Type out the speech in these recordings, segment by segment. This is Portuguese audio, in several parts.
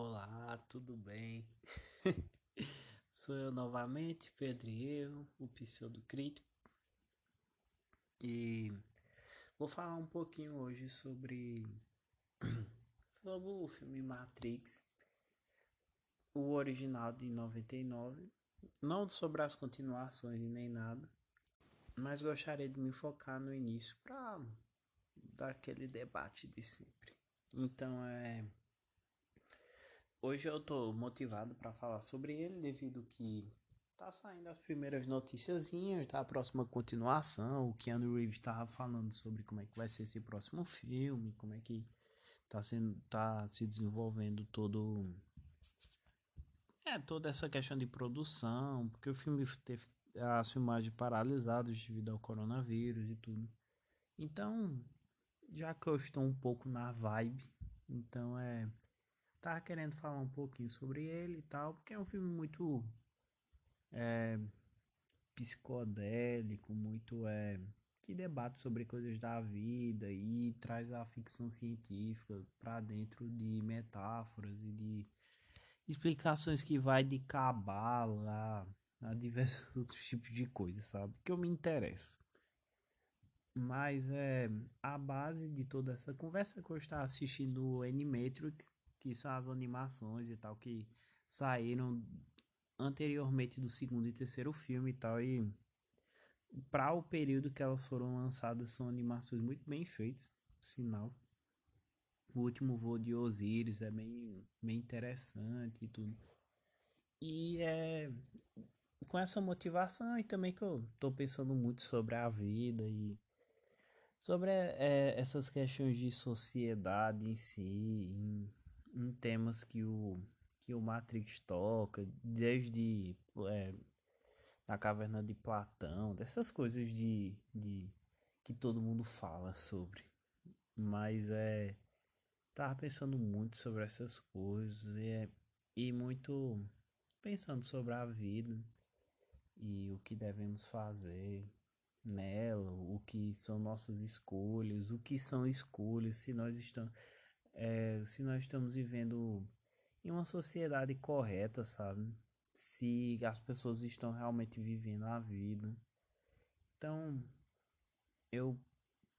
Olá, tudo bem? Sou eu novamente, Pedro o pseudo crítico. E vou falar um pouquinho hoje sobre, sobre o filme Matrix, o original de 99, não sobre as continuações nem nada, mas gostaria de me focar no início para dar aquele debate de sempre. Então é Hoje eu tô motivado para falar sobre ele devido que tá saindo as primeiras noticiazinhas, tá a próxima continuação, o Keanu Reeves tava falando sobre como é que vai ser esse próximo filme, como é que tá sendo tá se desenvolvendo todo é toda essa questão de produção, porque o filme teve as filmagens paralisadas devido ao coronavírus e tudo. Então, já que eu estou um pouco na vibe, então é tava querendo falar um pouquinho sobre ele e tal, porque é um filme muito é, psicodélico, muito é, que debate sobre coisas da vida e traz a ficção científica para dentro de metáforas e de explicações que vai de cabala a, diversos outros tipos de coisas, sabe? Que eu me interesso. Mas é a base de toda essa conversa que eu estava assistindo o Animatrix que são as animações e tal que saíram anteriormente do segundo e terceiro filme e tal e para o período que elas foram lançadas são animações muito bem feitas, sinal. O último voo de Osiris é bem, bem interessante e tudo. E é com essa motivação e também que eu tô pensando muito sobre a vida e sobre é, essas questões de sociedade em si, em em temas que o, que o Matrix toca, desde é, na caverna de Platão, dessas coisas de, de que todo mundo fala sobre. Mas é. Tava pensando muito sobre essas coisas e, é, e muito pensando sobre a vida e o que devemos fazer nela, o que são nossas escolhas, o que são escolhas, se nós estamos é, se nós estamos vivendo em uma sociedade correta, sabe? Se as pessoas estão realmente vivendo a vida. Então, eu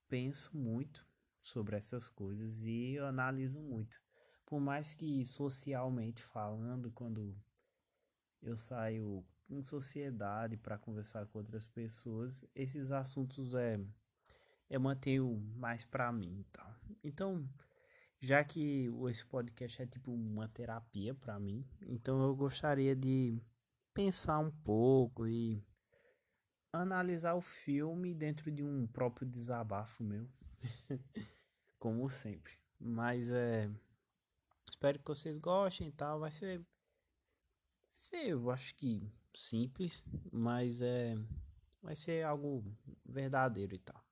penso muito sobre essas coisas e eu analiso muito. Por mais que socialmente falando, quando eu saio em sociedade para conversar com outras pessoas, esses assuntos é eu mantenho mais para mim, tá? Então, já que esse podcast é tipo uma terapia para mim, então eu gostaria de pensar um pouco e analisar o filme dentro de um próprio desabafo meu, como sempre. Mas é, espero que vocês gostem e tal. Vai ser, vai ser, eu acho que simples, mas é, vai ser algo verdadeiro e tal.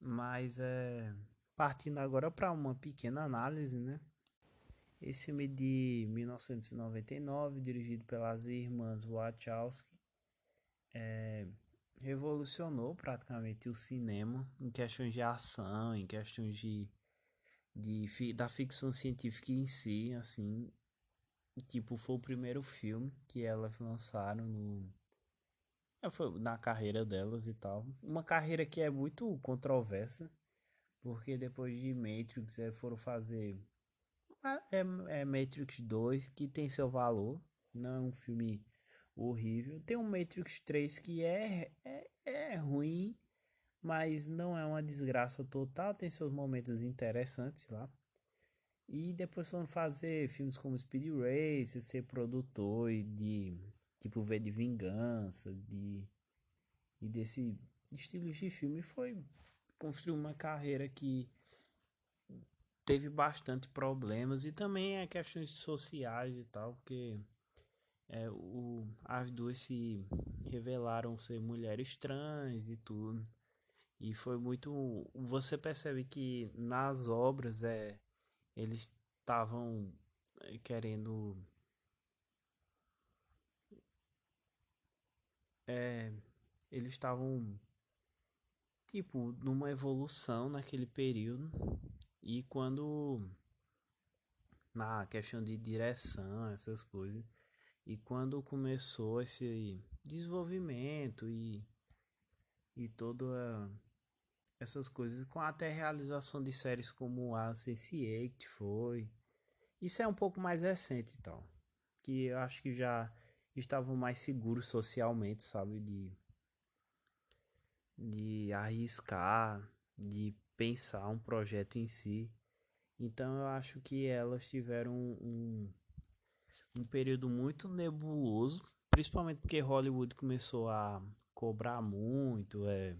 Mas é Partindo agora para uma pequena análise, né? Esse filme de 1999, dirigido pelas irmãs Wachowski, é, revolucionou praticamente o cinema em questões de ação, em questões de, de da ficção científica em si, assim, tipo foi o primeiro filme que elas lançaram no é, foi na carreira delas e tal, uma carreira que é muito controversa porque depois de Matrix é, foram fazer. É, é Matrix 2 que tem seu valor. Não é um filme horrível. Tem um Matrix 3 que é, é, é ruim, mas não é uma desgraça total. Tem seus momentos interessantes lá. E depois foram fazer filmes como Speed Racer, ser produtor e de tipo V de Vingança, de e desse estilo de filme foi construiu uma carreira que teve bastante problemas e também é questões sociais e tal, porque é, o, as duas se revelaram ser mulheres trans e tudo. E foi muito. Você percebe que nas obras é, eles estavam é, querendo. É, eles estavam tipo, numa evolução naquele período. E quando na questão de direção, essas coisas. E quando começou esse desenvolvimento e, e toda essas coisas, com até realização de séries como a Sense8 foi. Isso é um pouco mais recente e tal. Que eu acho que já estavam mais seguros socialmente, sabe? De, de arriscar, de pensar um projeto em si. Então eu acho que elas tiveram um, um período muito nebuloso, principalmente porque Hollywood começou a cobrar muito, é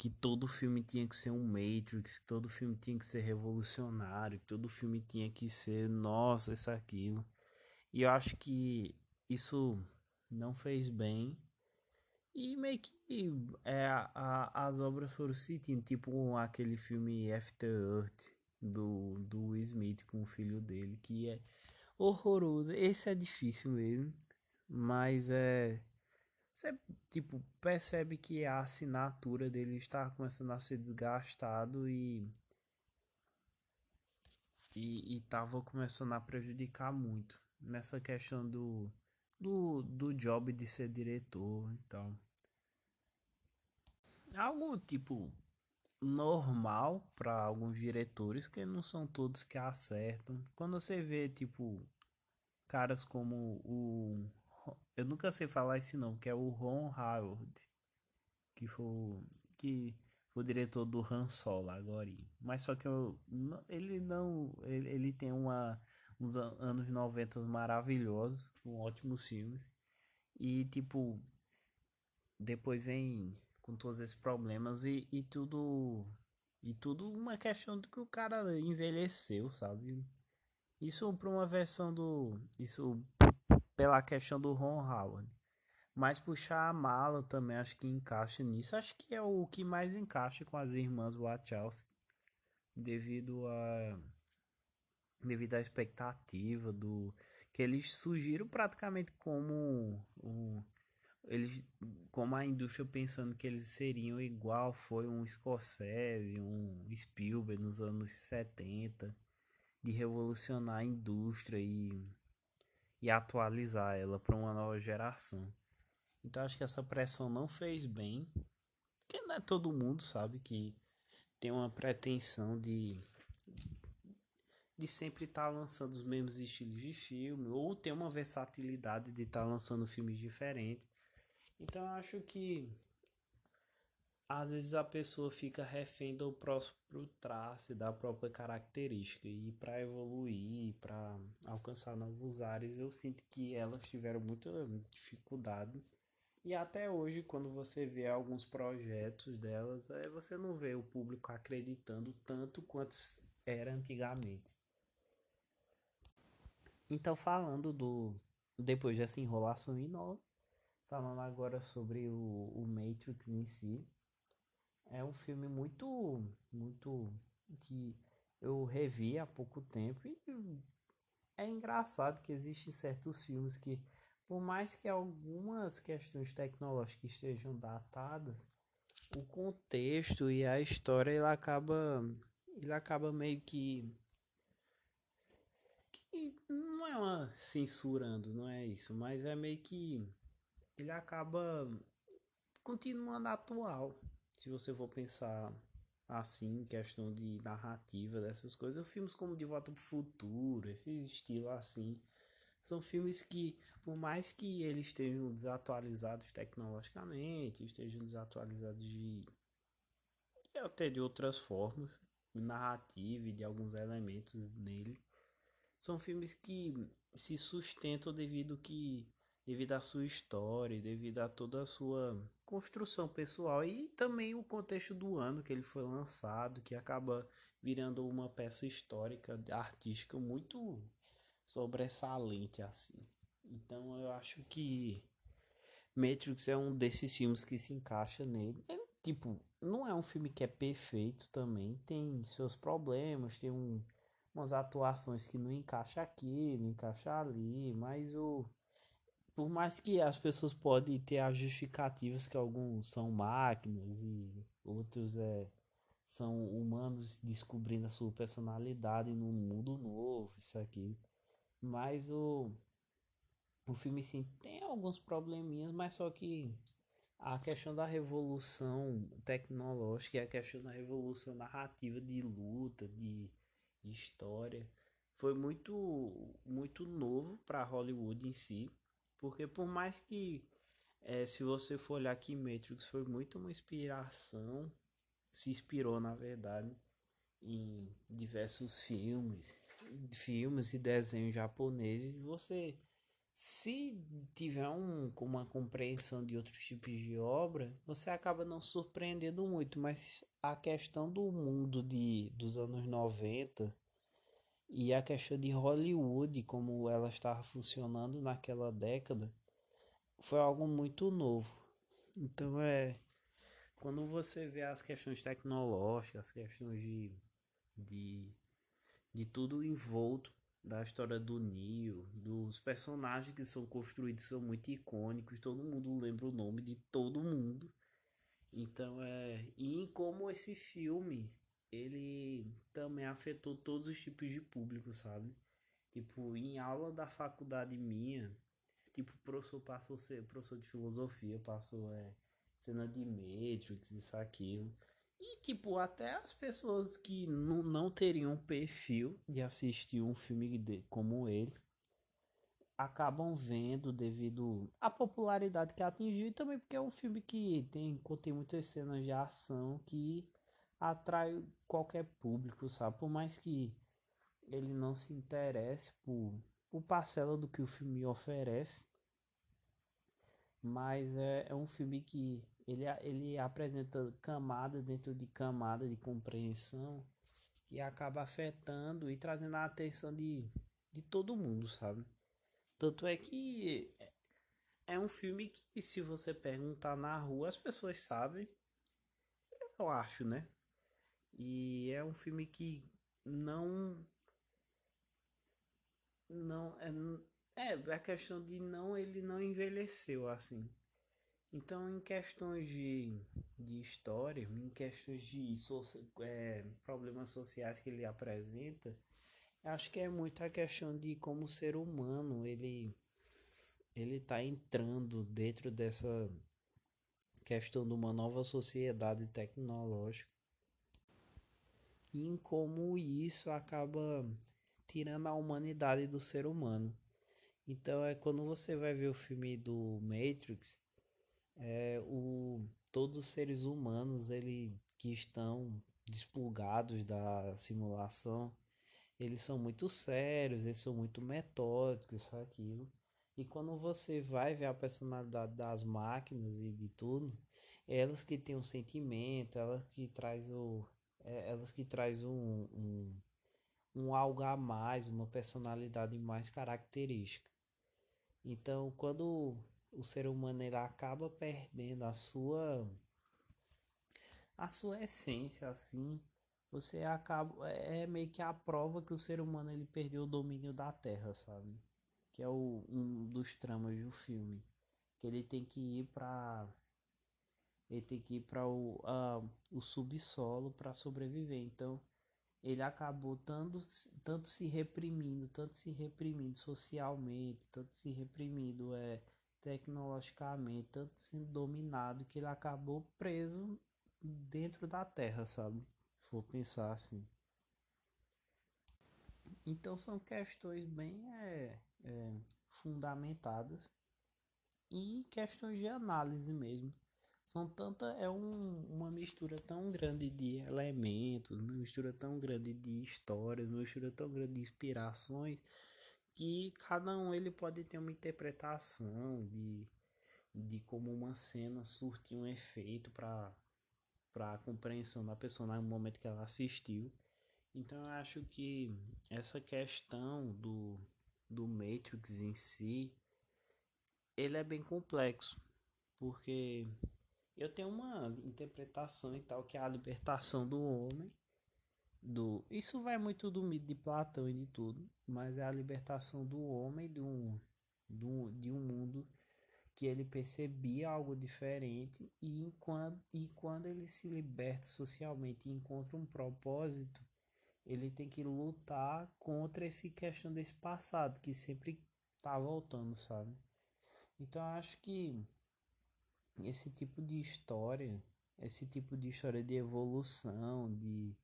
que todo filme tinha que ser um Matrix, que todo filme tinha que ser revolucionário, que todo filme tinha que ser, nossa, isso aquilo. E eu acho que isso não fez bem. E meio que é, a, as obras foram sentindo, tipo aquele filme After Earth do, do Smith com o filho dele, que é horroroso. Esse é difícil mesmo, mas é. Você, tipo, percebe que a assinatura dele está começando a ser desgastado e. E, e tava começando a prejudicar muito nessa questão do, do, do job de ser diretor e tal. Algo tipo normal para alguns diretores que não são todos que acertam. Quando você vê tipo caras como o eu nunca sei falar esse nome, que é o Ron Howard, que foi que foi o diretor do Han Solo agora. Mas só que eu, ele não ele, ele tem uma uns anos 90 maravilhosos, com ótimos filmes. E tipo depois vem com todos esses problemas e, e tudo e tudo uma questão do que o cara envelheceu, sabe? Isso para uma versão do isso pela questão do Ron Howard. Mas puxar a mala também acho que encaixa nisso. Acho que é o que mais encaixa com as irmãs Wachowski devido a devido à expectativa do que eles surgiram praticamente como um, eles como a indústria pensando que eles seriam igual foi um Scorsese, um Spielberg nos anos 70 de revolucionar a indústria e, e atualizar ela para uma nova geração. Então acho que essa pressão não fez bem, porque não é todo mundo sabe que tem uma pretensão de de sempre estar tá lançando os mesmos estilos de filme ou ter uma versatilidade de estar tá lançando filmes diferentes. Então eu acho que às vezes a pessoa fica refém do próprio traço da própria característica e para evoluir, para alcançar novos ares, eu sinto que elas tiveram muita dificuldade. E até hoje, quando você vê alguns projetos delas, é, você não vê o público acreditando tanto quanto era antigamente. Então, falando do depois dessa enrolação enorme, falando agora sobre o, o Matrix em si, é um filme muito, muito que eu revi há pouco tempo e é engraçado que existem certos filmes que, por mais que algumas questões tecnológicas estejam datadas, o contexto e a história ele acaba, ele acaba meio que que não é uma censurando, não é isso, mas é meio que ele acaba continuando atual. Se você for pensar assim, questão de narrativa dessas coisas, filmes como De Volta para o Futuro, esse estilo assim, são filmes que, por mais que eles estejam desatualizados tecnologicamente, estejam desatualizados de até de outras formas, narrativa e de alguns elementos nele, são filmes que se sustentam devido que devido à sua história, devido a toda a sua construção pessoal e também o contexto do ano que ele foi lançado, que acaba virando uma peça histórica, artística muito sobressalente assim. Então eu acho que Matrix é um desses filmes que se encaixa nele. É, tipo, não é um filme que é perfeito também, tem seus problemas, tem um, umas atuações que não encaixa aqui, não encaixa ali, mas o por mais que as pessoas podem ter as justificativas que alguns são máquinas e outros é, são humanos descobrindo a sua personalidade num mundo novo isso aqui. Mas o, o filme sim tem alguns probleminhas, mas só que a questão da revolução tecnológica e a questão da revolução narrativa de luta, de história, foi muito muito novo para Hollywood em si, porque por mais que é, se você for olhar aqui Matrix foi muito uma inspiração, se inspirou na verdade em diversos filmes, filmes e desenhos japoneses, você se tiver um, uma compreensão de outros tipos de obra, você acaba não surpreendendo muito, mas a questão do mundo de, dos anos 90 e a questão de Hollywood, como ela estava funcionando naquela década, foi algo muito novo. Então é quando você vê as questões tecnológicas, as questões de, de, de tudo envolto da história do Neo, dos personagens que são construídos são muito icônicos, todo mundo lembra o nome de todo mundo. Então é, e como esse filme ele também afetou todos os tipos de público, sabe? Tipo, em aula da faculdade minha, tipo, o professor passou ser professor de filosofia, passou é, cena de Matrix, isso, aquilo. E, tipo, até as pessoas que não, não teriam perfil de assistir um filme de, como ele acabam vendo devido à popularidade que atingiu e também porque é um filme que tem, contém muitas cenas de ação que atrai qualquer público, sabe? Por mais que ele não se interesse por, por parcela do que o filme oferece, mas é, é um filme que ele, ele apresenta camada dentro de camada de compreensão que acaba afetando e trazendo a atenção de, de todo mundo, sabe? Tanto é que é um filme que, se você perguntar na rua, as pessoas sabem. Eu acho, né? E é um filme que não. Não. É, é a questão de não. Ele não envelheceu assim. Então, em questões de, de história, em questões de é, problemas sociais que ele apresenta, acho que é muito a questão de como o ser humano ele ele está entrando dentro dessa questão de uma nova sociedade tecnológica e em como isso acaba tirando a humanidade do ser humano. Então é quando você vai ver o filme do Matrix, é, o, todos os seres humanos ele, que estão desplugados da simulação, eles são muito sérios, eles são muito metódicos, isso, aquilo. E quando você vai ver a personalidade das máquinas e de tudo, elas que têm um sentimento, elas que traz o, é, elas que traz um, um, um algo a mais, uma personalidade mais característica. Então, quando o ser humano ele acaba perdendo a sua a sua essência assim, você acaba é, é meio que a prova que o ser humano ele perdeu o domínio da terra, sabe? Que é o, um dos tramas do filme, que ele tem que ir para ele tem que ir para o, uh, o subsolo para sobreviver. Então, ele acabou tanto, tanto se reprimindo, tanto se reprimindo socialmente, tanto se reprimindo é, tecnologicamente, tanto sendo dominado, que ele acabou preso dentro da Terra, sabe? Se for pensar assim. Então são questões bem é, é, fundamentadas e questões de análise mesmo são tanta é um, uma mistura tão grande de elementos, uma mistura tão grande de histórias, uma mistura tão grande de inspirações que cada um ele pode ter uma interpretação de, de como uma cena surte um efeito para para a compreensão da pessoa no momento que ela assistiu. Então eu acho que essa questão do, do Matrix em si, ele é bem complexo, porque eu tenho uma interpretação e tal, que é a libertação do homem. Do... Isso vai muito do mito de Platão e de tudo, mas é a libertação do homem de um, um, de um mundo que ele percebia algo diferente e quando, e quando ele se liberta socialmente e encontra um propósito, ele tem que lutar contra esse questão desse passado que sempre tá voltando, sabe? Então acho que esse tipo de história, esse tipo de história de evolução, de,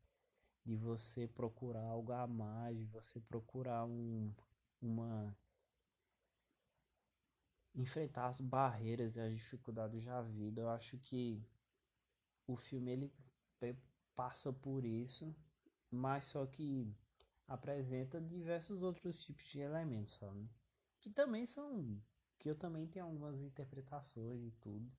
de você procurar algo a mais, de você procurar um, uma enfrentar as barreiras e as dificuldades da vida. Eu acho que o filme ele passa por isso, mas só que apresenta diversos outros tipos de elementos, sabe? Que também são que eu também tenho algumas interpretações e tudo.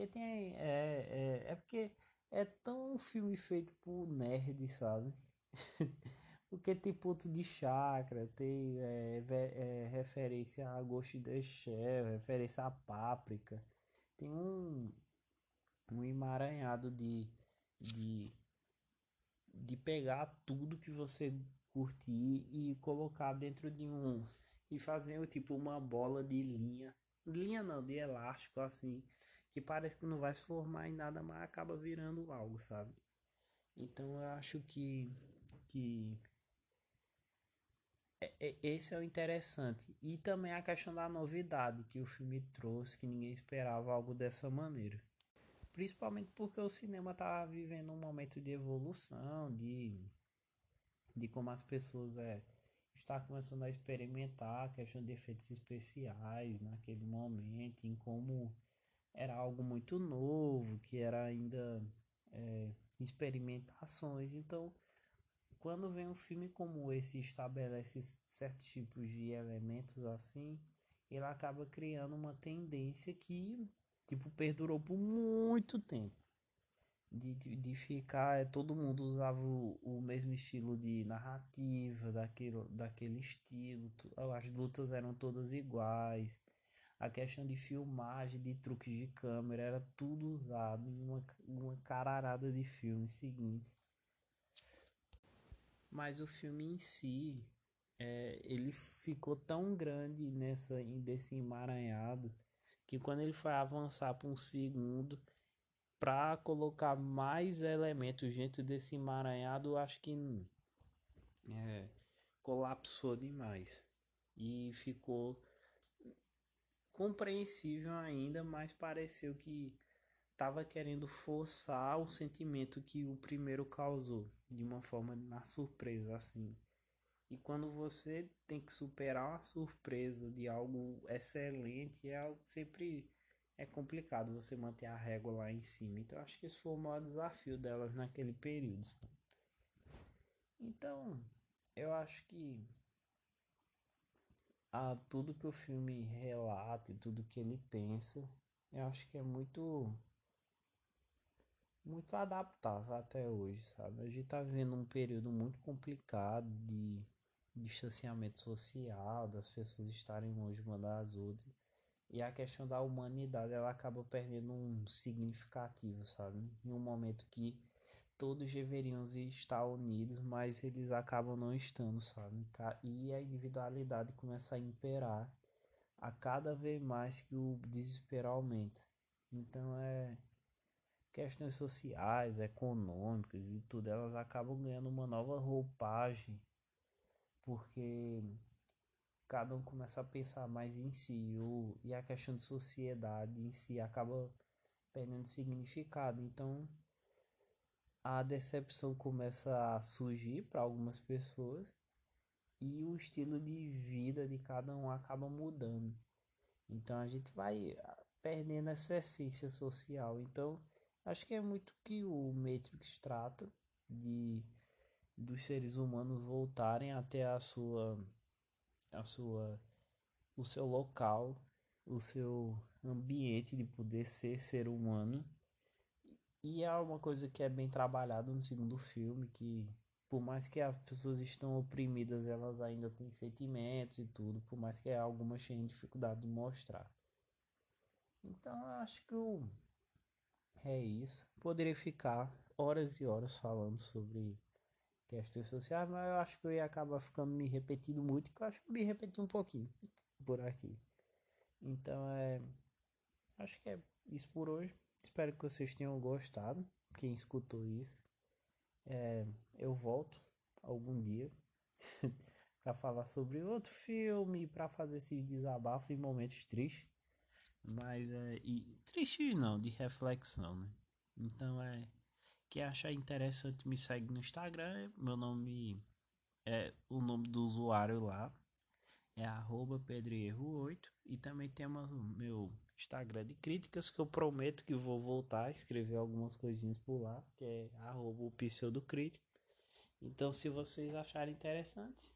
Que tem é, é, é porque é tão um filme feito por nerd, sabe? Porque tem ponto de chakra, tem é, é, referência a Ghost in the Shell, referência a Páprica. Tem um, um emaranhado de, de, de pegar tudo que você curtir e colocar dentro de um. E fazer tipo uma bola de linha. Linha não, de elástico assim. Que parece que não vai se formar em nada, mas acaba virando algo, sabe? Então eu acho que, que é, é, esse é o interessante. E também a questão da novidade que o filme trouxe, que ninguém esperava algo dessa maneira. Principalmente porque o cinema está vivendo um momento de evolução, de, de como as pessoas é, está começando a experimentar a questão de efeitos especiais naquele momento, em como era algo muito novo, que era ainda é, experimentações. Então, quando vem um filme como esse estabelece certos tipos de elementos assim, ele acaba criando uma tendência que tipo perdurou por muito tempo. De, de, de ficar, é, todo mundo usava o, o mesmo estilo de narrativa, daquele, daquele estilo, as lutas eram todas iguais, a questão de filmagem, de truques de câmera, era tudo usado em uma, uma cararada de filmes seguintes. Mas o filme em si é, ele ficou tão grande nessa desse emaranhado que quando ele foi avançar para um segundo para colocar mais elementos dentro desse emaranhado acho que é, colapsou demais. E ficou compreensível ainda mas pareceu que estava querendo forçar o sentimento que o primeiro causou, de uma forma na surpresa assim. E quando você tem que superar uma surpresa de algo excelente, é algo sempre é complicado você manter a régua lá em cima. Então acho que esse foi o maior desafio delas naquele período. Então, eu acho que a tudo que o filme relata e tudo que ele pensa, eu acho que é muito muito adaptável até hoje, sabe? A gente tá vivendo um período muito complicado de distanciamento social, das pessoas estarem longe uma das outras. E a questão da humanidade, ela acaba perdendo um significativo, sabe? Em um momento que todos deveriam estar unidos, mas eles acabam não estando, sabe? E a individualidade começa a imperar a cada vez mais que o desespero aumenta. Então é questões sociais, econômicas e tudo, elas acabam ganhando uma nova roupagem, porque cada um começa a pensar mais em si, e a questão de sociedade em si acaba perdendo significado. Então, a decepção começa a surgir para algumas pessoas e o estilo de vida de cada um acaba mudando. Então a gente vai perdendo essa essência social. Então Acho que é muito que o Matrix trata de dos seres humanos voltarem até a sua a sua o seu local, o seu ambiente de poder ser ser humano. E é uma coisa que é bem trabalhada no segundo filme, que por mais que as pessoas estão oprimidas, elas ainda têm sentimentos e tudo, por mais que algumas tenham dificuldade de mostrar. Então eu acho que o é isso. Poderia ficar horas e horas falando sobre questões sociais, mas eu acho que eu ia acabar ficando me repetindo muito, que eu acho que eu me repeti um pouquinho por aqui. Então é. Acho que é isso por hoje. Espero que vocês tenham gostado. Quem escutou isso. É, eu volto algum dia para falar sobre outro filme, para fazer esse desabafo em momentos tristes. Mas é. E, triste não, de reflexão, né? Então é. Quem achar interessante me segue no Instagram. Meu nome é o nome do usuário lá. É arroba pedroerro8. E também temos meu Instagram de críticas que eu prometo que vou voltar a escrever algumas coisinhas por lá. Que é arroba o pseudocrítico. Então se vocês acharem interessante.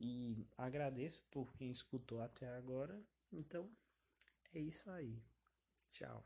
E agradeço por quem escutou até agora. Então é isso aí. Tchau.